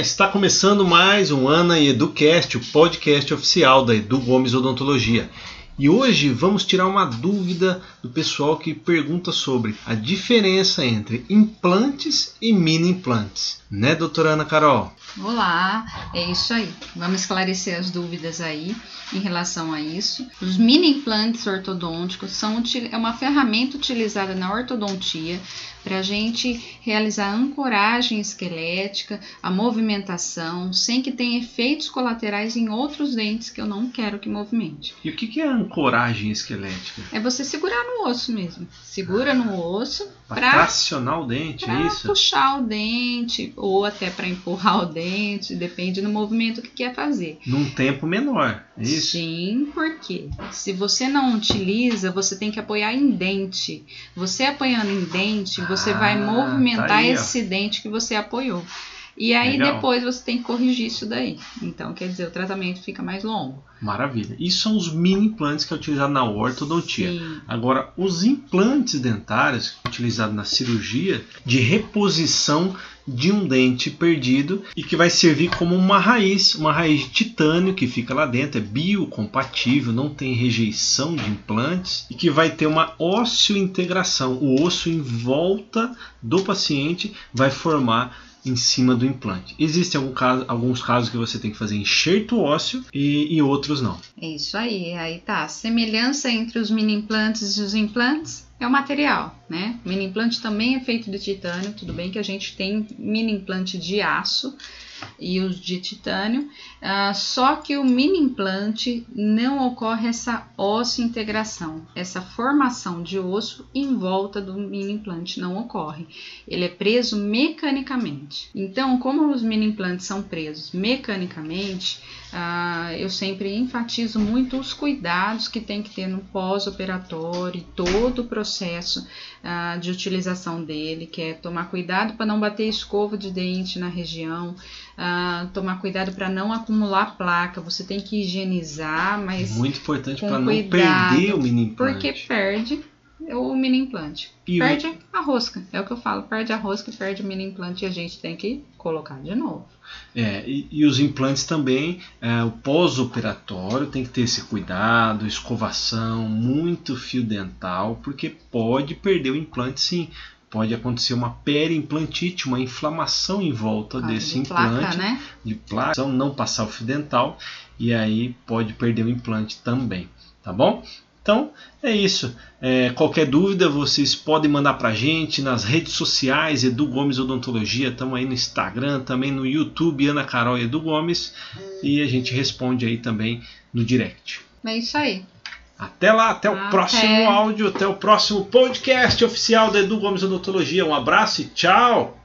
está começando mais um Ana e Educast, o podcast oficial da Edu Gomes Odontologia. E hoje vamos tirar uma dúvida do pessoal que pergunta sobre a diferença entre implantes e mini implantes. Né, doutora Ana Carol? Olá, é isso aí. Vamos esclarecer as dúvidas aí em relação a isso. Os mini implantes ortodônticos são é uma ferramenta utilizada na ortodontia para a gente realizar a ancoragem esquelética, a movimentação, sem que tenha efeitos colaterais em outros dentes que eu não quero que movimente. E o que é ancoragem esquelética? É você segurar no osso mesmo. Segura no osso para tracionar o dente, é isso? puxar o dente ou até para empurrar o dente, depende do movimento que quer fazer. Num tempo menor, é isso? Sim, porque se você não utiliza, você tem que apoiar em dente. Você apoiando em dente, você ah, vai movimentar tá aí, esse dente que você apoiou. E aí Legal. depois você tem que corrigir isso daí. Então, quer dizer, o tratamento fica mais longo. Maravilha. Isso são os mini implantes que é utilizado na ortodontia. Sim. Agora, os implantes dentários utilizados na cirurgia de reposição de um dente perdido e que vai servir como uma raiz, uma raiz de titânio que fica lá dentro, é biocompatível, não tem rejeição de implantes e que vai ter uma ósseo-integração. O osso em volta do paciente vai formar em cima do implante. Existem algum caso, alguns casos que você tem que fazer enxerto ósseo e, e outros não. É isso aí, aí tá. A semelhança entre os mini implantes e os implantes é o material, né? O mini implante também é feito de titânio, tudo bem que a gente tem mini implante de aço, e os de titânio, uh, só que o mini implante não ocorre essa osso integração, essa formação de osso em volta do mini implante não ocorre. Ele é preso mecanicamente. Então, como os mini implantes são presos mecanicamente, uh, eu sempre enfatizo muito os cuidados que tem que ter no pós-operatório, todo o processo uh, de utilização dele, que é tomar cuidado para não bater escova de dente na região, uh, tomar cuidado para não acumular placa. Você tem que higienizar, mas. Muito importante para não perder o mini implante. Porque perde o mini implante. E perde o... a rosca. É o que eu falo, perde a rosca e perde o mini implante e a gente tem que colocar de novo. É, e, e os implantes também, é, o pós-operatório tem que ter esse cuidado, escovação, muito fio dental, porque pode perder o implante sim. Pode acontecer uma periimplantite, uma inflamação em volta ah, desse de implante, placa, né? de placa, não passar o fio dental e aí pode perder o implante também, tá bom? Então é isso. É, qualquer dúvida vocês podem mandar para gente nas redes sociais Edu Gomes Odontologia. Estamos aí no Instagram, também no YouTube Ana Carol Edu Gomes e a gente responde aí também no direct. É isso aí. Até lá, até, até o próximo áudio, até o próximo podcast oficial da Edu Gomes Odontologia. Um abraço e tchau!